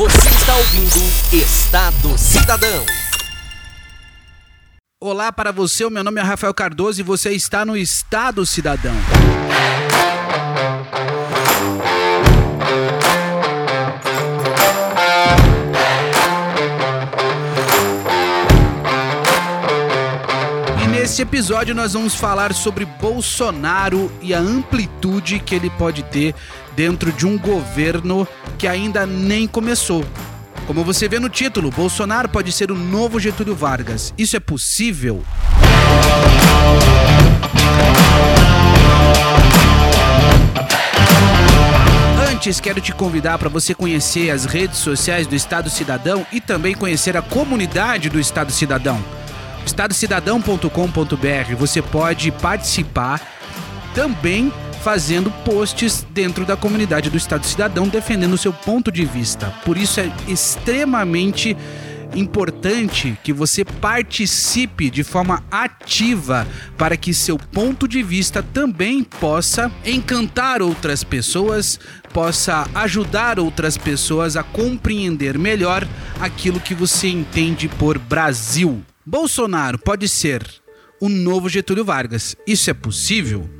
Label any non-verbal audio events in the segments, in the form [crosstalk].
Você está ouvindo Estado Cidadão. Olá para você, meu nome é Rafael Cardoso e você está no Estado Cidadão. E nesse episódio nós vamos falar sobre Bolsonaro e a amplitude que ele pode ter dentro de um governo que ainda nem começou. Como você vê no título, Bolsonaro pode ser o novo Getúlio Vargas. Isso é possível? Antes, quero te convidar para você conhecer as redes sociais do Estado Cidadão e também conhecer a comunidade do Estado Cidadão. estadocidadão.com.br você pode participar também fazendo posts dentro da comunidade do Estado Cidadão defendendo o seu ponto de vista. Por isso é extremamente importante que você participe de forma ativa para que seu ponto de vista também possa encantar outras pessoas, possa ajudar outras pessoas a compreender melhor aquilo que você entende por Brasil. Bolsonaro pode ser o novo Getúlio Vargas. Isso é possível?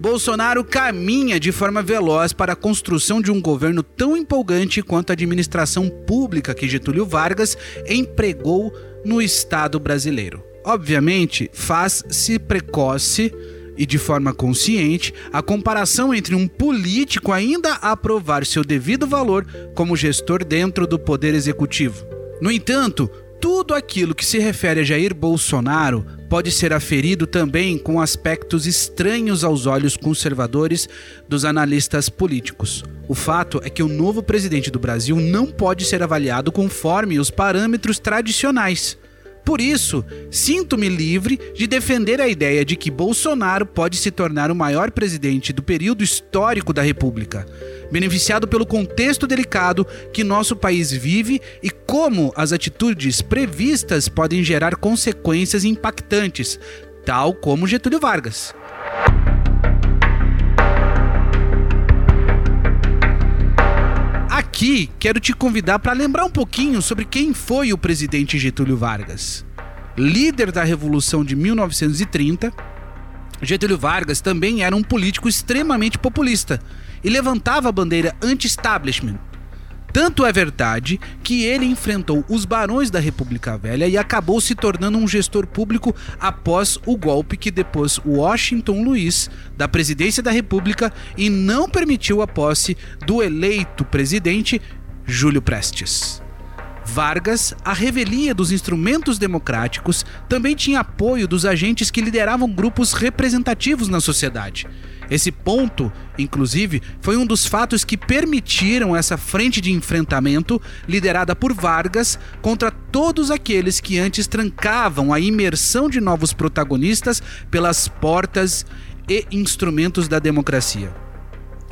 Bolsonaro caminha de forma veloz para a construção de um governo tão empolgante quanto a administração pública que Getúlio Vargas empregou no Estado brasileiro. Obviamente, faz-se precoce e de forma consciente a comparação entre um político ainda a provar seu devido valor como gestor dentro do poder executivo. No entanto, tudo aquilo que se refere a Jair Bolsonaro pode ser aferido também com aspectos estranhos aos olhos conservadores dos analistas políticos. O fato é que o novo presidente do Brasil não pode ser avaliado conforme os parâmetros tradicionais. Por isso, sinto-me livre de defender a ideia de que Bolsonaro pode se tornar o maior presidente do período histórico da República, beneficiado pelo contexto delicado que nosso país vive e como as atitudes previstas podem gerar consequências impactantes, tal como Getúlio Vargas. Aqui quero te convidar para lembrar um pouquinho sobre quem foi o presidente Getúlio Vargas. Líder da Revolução de 1930, Getúlio Vargas também era um político extremamente populista e levantava a bandeira anti-establishment. Tanto é verdade que ele enfrentou os barões da República Velha e acabou se tornando um gestor público após o golpe que depôs Washington Luiz da presidência da República e não permitiu a posse do eleito presidente Júlio Prestes. Vargas, a revelia dos instrumentos democráticos, também tinha apoio dos agentes que lideravam grupos representativos na sociedade. Esse ponto, inclusive, foi um dos fatos que permitiram essa frente de enfrentamento liderada por Vargas contra todos aqueles que antes trancavam a imersão de novos protagonistas pelas portas e instrumentos da democracia.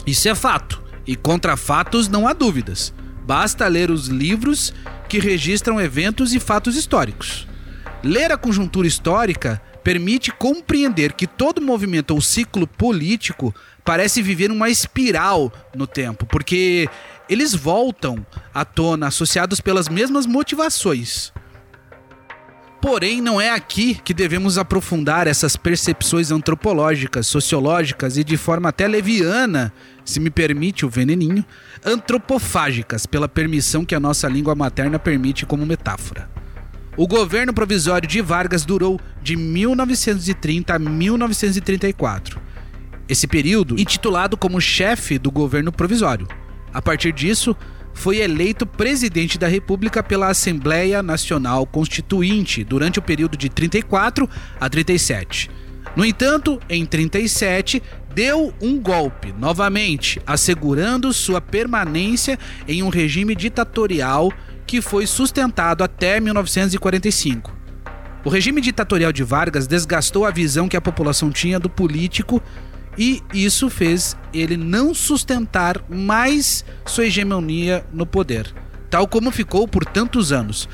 Isso é fato, e contra fatos não há dúvidas. Basta ler os livros que registram eventos e fatos históricos. Ler a conjuntura histórica permite compreender que todo movimento ou ciclo político parece viver uma espiral no tempo, porque eles voltam à tona associados pelas mesmas motivações. Porém, não é aqui que devemos aprofundar essas percepções antropológicas, sociológicas e de forma até leviana, se me permite o veneninho, antropofágicas, pela permissão que a nossa língua materna permite como metáfora. O governo provisório de Vargas durou de 1930 a 1934. Esse período, intitulado como chefe do governo provisório. A partir disso, foi eleito presidente da República pela Assembleia Nacional Constituinte durante o período de 34 a 37. No entanto, em 37, deu um golpe, novamente, assegurando sua permanência em um regime ditatorial que foi sustentado até 1945. O regime ditatorial de Vargas desgastou a visão que a população tinha do político e isso fez ele não sustentar mais sua hegemonia no poder, tal como ficou por tantos anos.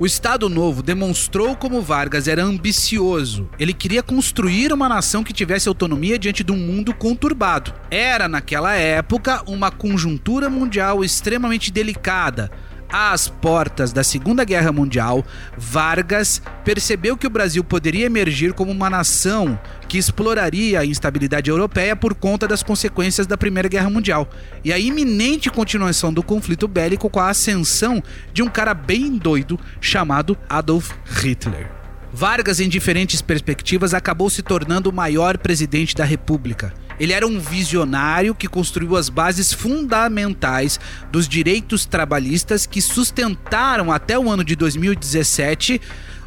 O Estado Novo demonstrou como Vargas era ambicioso. Ele queria construir uma nação que tivesse autonomia diante de um mundo conturbado. Era, naquela época, uma conjuntura mundial extremamente delicada às portas da Segunda Guerra Mundial, Vargas percebeu que o Brasil poderia emergir como uma nação que exploraria a instabilidade europeia por conta das consequências da Primeira Guerra Mundial e a iminente continuação do conflito bélico com a ascensão de um cara bem doido chamado Adolf Hitler. Vargas, em diferentes perspectivas, acabou se tornando o maior presidente da República. Ele era um visionário que construiu as bases fundamentais dos direitos trabalhistas que sustentaram até o ano de 2017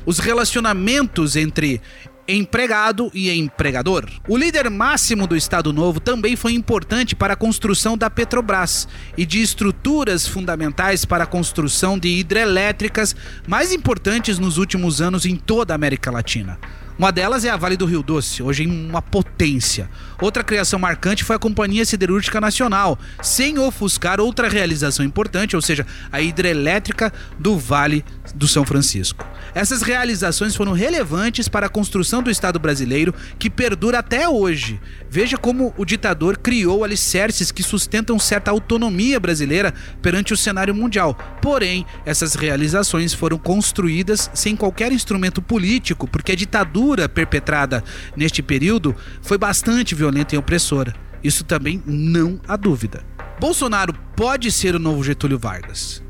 os relacionamentos entre empregado e empregador. O líder máximo do Estado Novo também foi importante para a construção da Petrobras e de estruturas fundamentais para a construção de hidrelétricas mais importantes nos últimos anos em toda a América Latina. Uma delas é a Vale do Rio Doce, hoje em uma potência. Outra criação marcante foi a Companhia Siderúrgica Nacional, sem ofuscar outra realização importante, ou seja, a hidrelétrica do Vale do São Francisco. Essas realizações foram relevantes para a construção do Estado brasileiro, que perdura até hoje. Veja como o ditador criou alicerces que sustentam certa autonomia brasileira perante o cenário mundial. Porém, essas realizações foram construídas sem qualquer instrumento político, porque a ditadura perpetrada neste período foi bastante violenta e opressora. Isso também não há dúvida. Bolsonaro pode ser o novo Getúlio Vargas.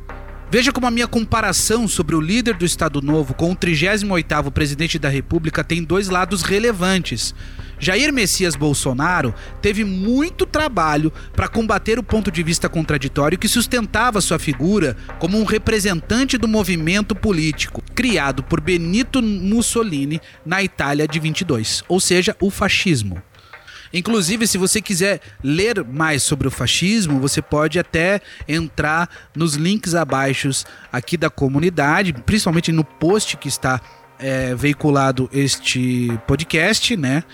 Veja como a minha comparação sobre o líder do Estado Novo com o 38º presidente da República tem dois lados relevantes. Jair Messias Bolsonaro teve muito trabalho para combater o ponto de vista contraditório que sustentava sua figura como um representante do movimento político criado por Benito Mussolini na Itália de 22, ou seja, o fascismo. Inclusive, se você quiser ler mais sobre o fascismo, você pode até entrar nos links abaixo aqui da comunidade, principalmente no post que está é, veiculado este podcast, né?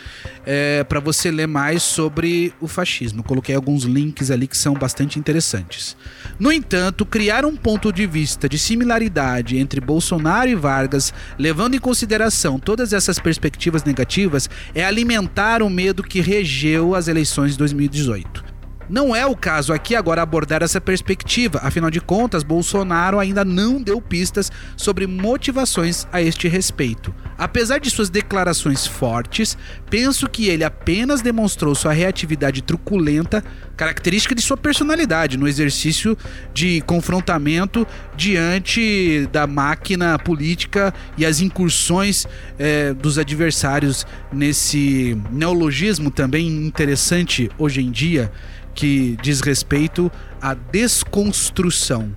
É, para você ler mais sobre o fascismo. Coloquei alguns links ali que são bastante interessantes. No entanto, criar um ponto de vista de similaridade entre Bolsonaro e Vargas, levando em consideração todas essas perspectivas negativas, é alimentar o medo que regeu as eleições de 2018. Não é o caso aqui agora abordar essa perspectiva, afinal de contas, Bolsonaro ainda não deu pistas sobre motivações a este respeito. Apesar de suas declarações fortes, penso que ele apenas demonstrou sua reatividade truculenta, característica de sua personalidade, no exercício de confrontamento diante da máquina política e as incursões eh, dos adversários nesse neologismo também interessante hoje em dia que diz respeito à desconstrução.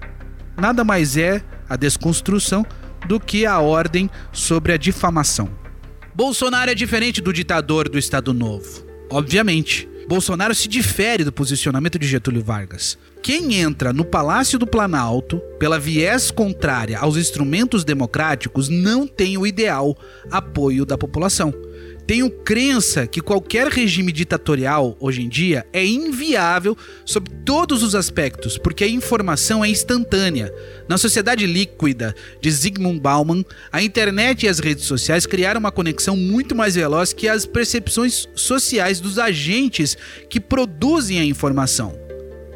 Nada mais é a desconstrução do que a ordem sobre a difamação. Bolsonaro é diferente do ditador do Estado Novo. Obviamente, Bolsonaro se difere do posicionamento de Getúlio Vargas. Quem entra no Palácio do Planalto pela viés contrária aos instrumentos democráticos não tem o ideal apoio da população. Tenho crença que qualquer regime ditatorial hoje em dia é inviável sob todos os aspectos, porque a informação é instantânea. Na sociedade líquida de Zygmunt Bauman, a internet e as redes sociais criaram uma conexão muito mais veloz que as percepções sociais dos agentes que produzem a informação.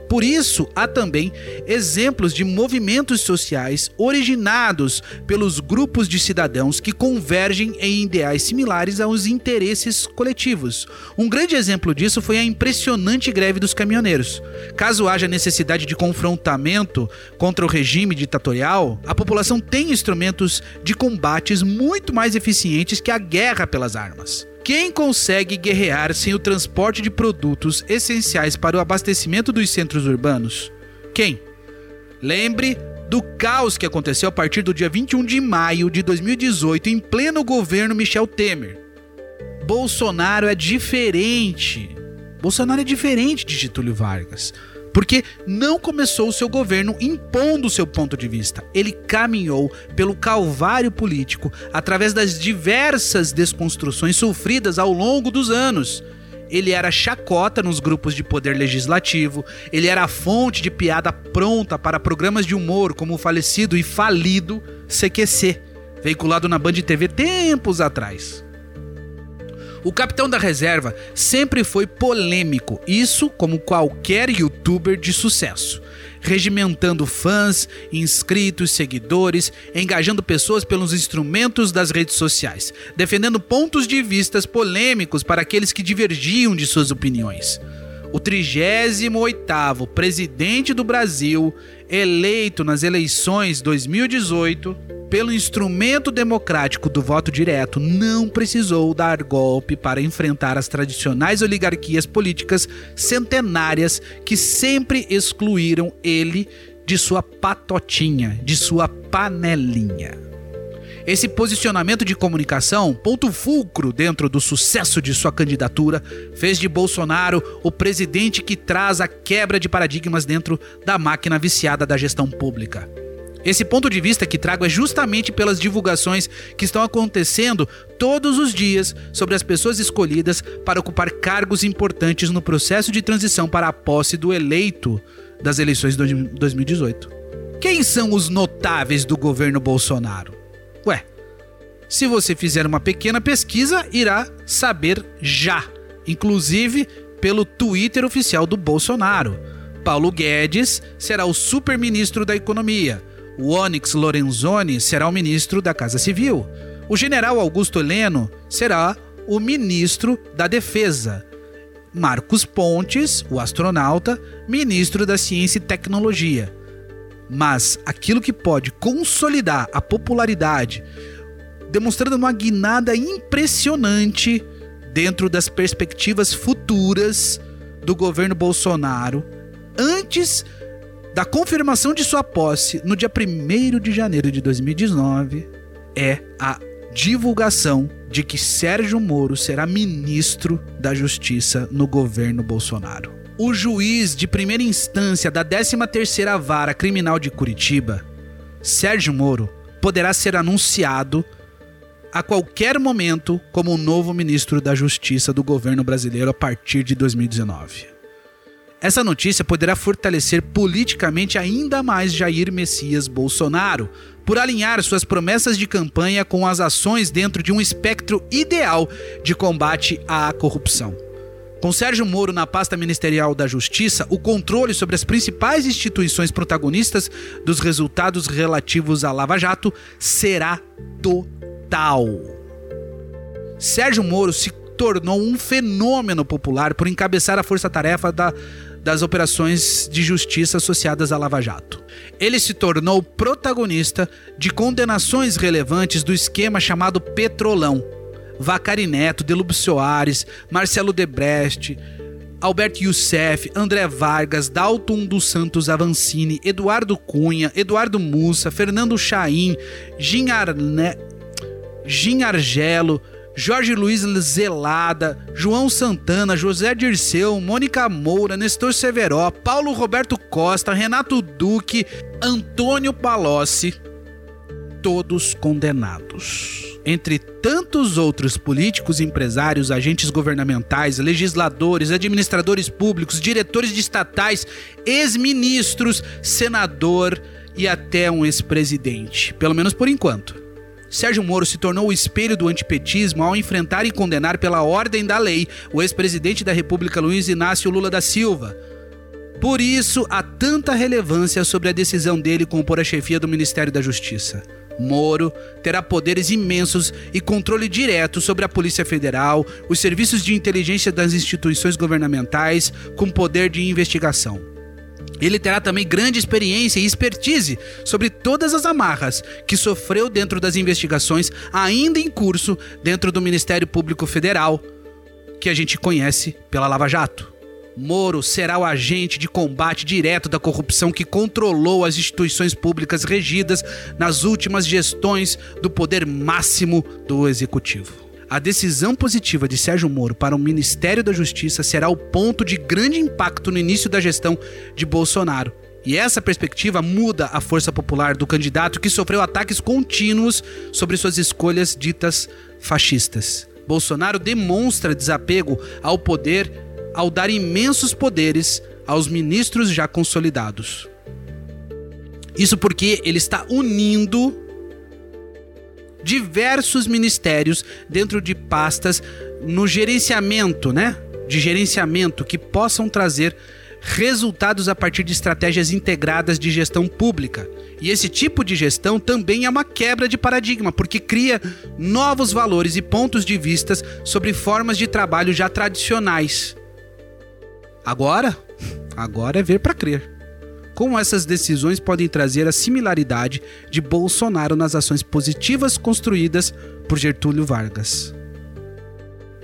Por isso, há também exemplos de movimentos sociais originados pelos grupos de cidadãos que convergem em ideais similares aos interesses coletivos. Um grande exemplo disso foi a impressionante greve dos caminhoneiros. Caso haja necessidade de confrontamento contra o regime ditatorial, a população tem instrumentos de combates muito mais eficientes que a guerra pelas armas. Quem consegue guerrear sem o transporte de produtos essenciais para o abastecimento dos centros urbanos? Quem? Lembre do caos que aconteceu a partir do dia 21 de maio de 2018 em pleno governo Michel Temer. Bolsonaro é diferente. Bolsonaro é diferente de Getúlio Vargas porque não começou o seu governo impondo seu ponto de vista. Ele caminhou pelo calvário político através das diversas desconstruções sofridas ao longo dos anos. ele era chacota nos grupos de poder legislativo, ele era fonte de piada pronta para programas de humor como o falecido e falido CQC, veiculado na Band TV tempos atrás. O capitão da reserva sempre foi polêmico, isso como qualquer youtuber de sucesso regimentando fãs, inscritos, seguidores, engajando pessoas pelos instrumentos das redes sociais, defendendo pontos de vistas polêmicos para aqueles que divergiam de suas opiniões. O 38º presidente do Brasil, eleito nas eleições 2018, pelo instrumento democrático do voto direto, não precisou dar golpe para enfrentar as tradicionais oligarquias políticas centenárias que sempre excluíram ele de sua patotinha, de sua panelinha. Esse posicionamento de comunicação, ponto fulcro dentro do sucesso de sua candidatura, fez de Bolsonaro o presidente que traz a quebra de paradigmas dentro da máquina viciada da gestão pública. Esse ponto de vista que trago é justamente pelas divulgações que estão acontecendo todos os dias sobre as pessoas escolhidas para ocupar cargos importantes no processo de transição para a posse do eleito das eleições de 2018. Quem são os notáveis do governo Bolsonaro? Ué, se você fizer uma pequena pesquisa, irá saber já, inclusive pelo Twitter oficial do Bolsonaro. Paulo Guedes será o super-ministro da Economia. O Onyx Lorenzoni será o ministro da Casa Civil. O general Augusto Heleno será o ministro da Defesa. Marcos Pontes, o astronauta, ministro da Ciência e Tecnologia. Mas aquilo que pode consolidar a popularidade, demonstrando uma guinada impressionante dentro das perspectivas futuras do governo Bolsonaro, antes da confirmação de sua posse no dia 1 de janeiro de 2019 é a divulgação de que Sérgio Moro será ministro da Justiça no governo Bolsonaro. O juiz de primeira instância da 13ª Vara Criminal de Curitiba, Sérgio Moro, poderá ser anunciado a qualquer momento como o novo ministro da Justiça do governo brasileiro a partir de 2019. Essa notícia poderá fortalecer politicamente ainda mais Jair Messias Bolsonaro, por alinhar suas promessas de campanha com as ações dentro de um espectro ideal de combate à corrupção. Com Sérgio Moro na pasta ministerial da Justiça, o controle sobre as principais instituições protagonistas dos resultados relativos à Lava Jato será total. Sérgio Moro se tornou um fenômeno popular por encabeçar a força-tarefa da das operações de justiça associadas à Lava Jato. Ele se tornou protagonista de condenações relevantes do esquema chamado Petrolão. Vacari Neto, Delúbio Soares, Marcelo Debrecht, Alberto Youssef, André Vargas, Dalton dos Santos Avancini, Eduardo Cunha, Eduardo Mussa, Fernando Chaim, Gin, Arne... Gin Argelo, Jorge Luiz Zelada, João Santana, José Dirceu, Mônica Moura, Nestor Severó, Paulo Roberto Costa, Renato Duque, Antônio Palocci, todos condenados. Entre tantos outros políticos, empresários, agentes governamentais, legisladores, administradores públicos, diretores de estatais, ex-ministros, senador e até um ex-presidente. Pelo menos por enquanto. Sérgio Moro se tornou o espelho do antipetismo ao enfrentar e condenar pela ordem da lei o ex-presidente da República Luiz Inácio Lula da Silva. Por isso, há tanta relevância sobre a decisão dele compor a chefia do Ministério da Justiça. Moro terá poderes imensos e controle direto sobre a Polícia Federal, os serviços de inteligência das instituições governamentais, com poder de investigação. Ele terá também grande experiência e expertise sobre todas as amarras que sofreu dentro das investigações ainda em curso dentro do Ministério Público Federal, que a gente conhece pela Lava Jato. Moro será o agente de combate direto da corrupção que controlou as instituições públicas regidas nas últimas gestões do poder máximo do executivo. A decisão positiva de Sérgio Moro para o Ministério da Justiça será o ponto de grande impacto no início da gestão de Bolsonaro. E essa perspectiva muda a força popular do candidato que sofreu ataques contínuos sobre suas escolhas ditas fascistas. Bolsonaro demonstra desapego ao poder ao dar imensos poderes aos ministros já consolidados. Isso porque ele está unindo diversos ministérios dentro de pastas no gerenciamento, né? De gerenciamento que possam trazer resultados a partir de estratégias integradas de gestão pública. E esse tipo de gestão também é uma quebra de paradigma, porque cria novos valores e pontos de vistas sobre formas de trabalho já tradicionais. Agora, [laughs] agora é ver para crer. Como essas decisões podem trazer a similaridade de Bolsonaro nas ações positivas construídas por Getúlio Vargas.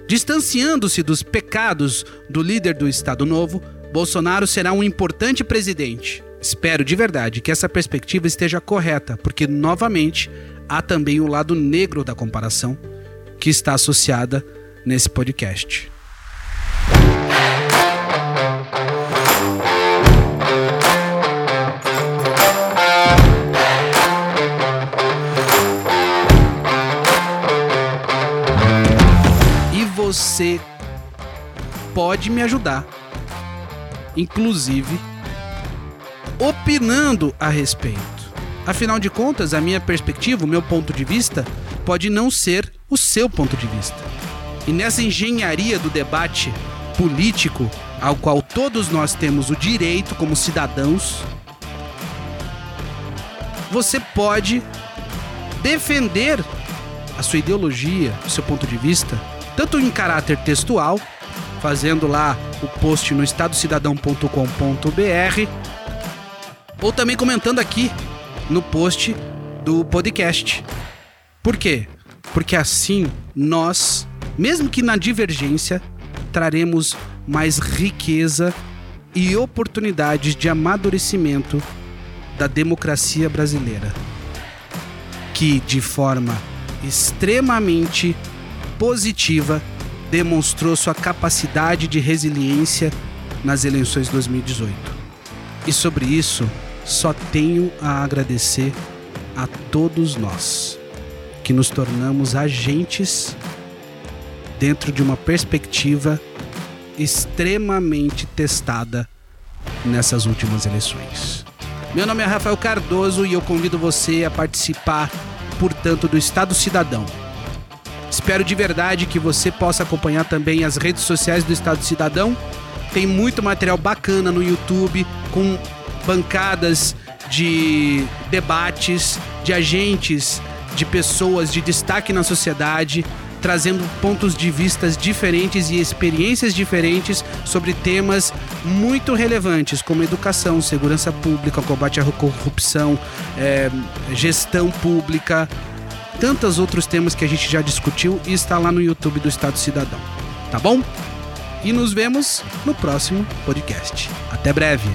Distanciando-se dos pecados do líder do Estado Novo, Bolsonaro será um importante presidente. Espero de verdade que essa perspectiva esteja correta, porque novamente há também o lado negro da comparação que está associada nesse podcast. Você pode me ajudar, inclusive opinando a respeito. Afinal de contas, a minha perspectiva, o meu ponto de vista, pode não ser o seu ponto de vista. E nessa engenharia do debate político, ao qual todos nós temos o direito como cidadãos, você pode defender a sua ideologia, o seu ponto de vista, tanto em caráter textual, fazendo lá o post no estadocidadão.com.br, ou também comentando aqui no post do podcast. Por quê? Porque assim nós, mesmo que na divergência, traremos mais riqueza e oportunidades de amadurecimento da democracia brasileira, que de forma extremamente positiva demonstrou sua capacidade de resiliência nas eleições de 2018. E sobre isso, só tenho a agradecer a todos nós que nos tornamos agentes dentro de uma perspectiva extremamente testada nessas últimas eleições. Meu nome é Rafael Cardoso e eu convido você a participar, portanto, do Estado Cidadão. Espero de verdade que você possa acompanhar também as redes sociais do Estado Cidadão. Tem muito material bacana no YouTube com bancadas de debates, de agentes, de pessoas de destaque na sociedade, trazendo pontos de vistas diferentes e experiências diferentes sobre temas muito relevantes, como educação, segurança pública, combate à corrupção, é, gestão pública, tantos outros temas que a gente já discutiu e está lá no YouTube do Estado Cidadão. Tá bom? E nos vemos no próximo podcast. Até breve!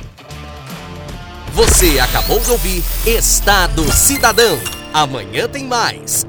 Você acabou de ouvir Estado Cidadão. Amanhã tem mais.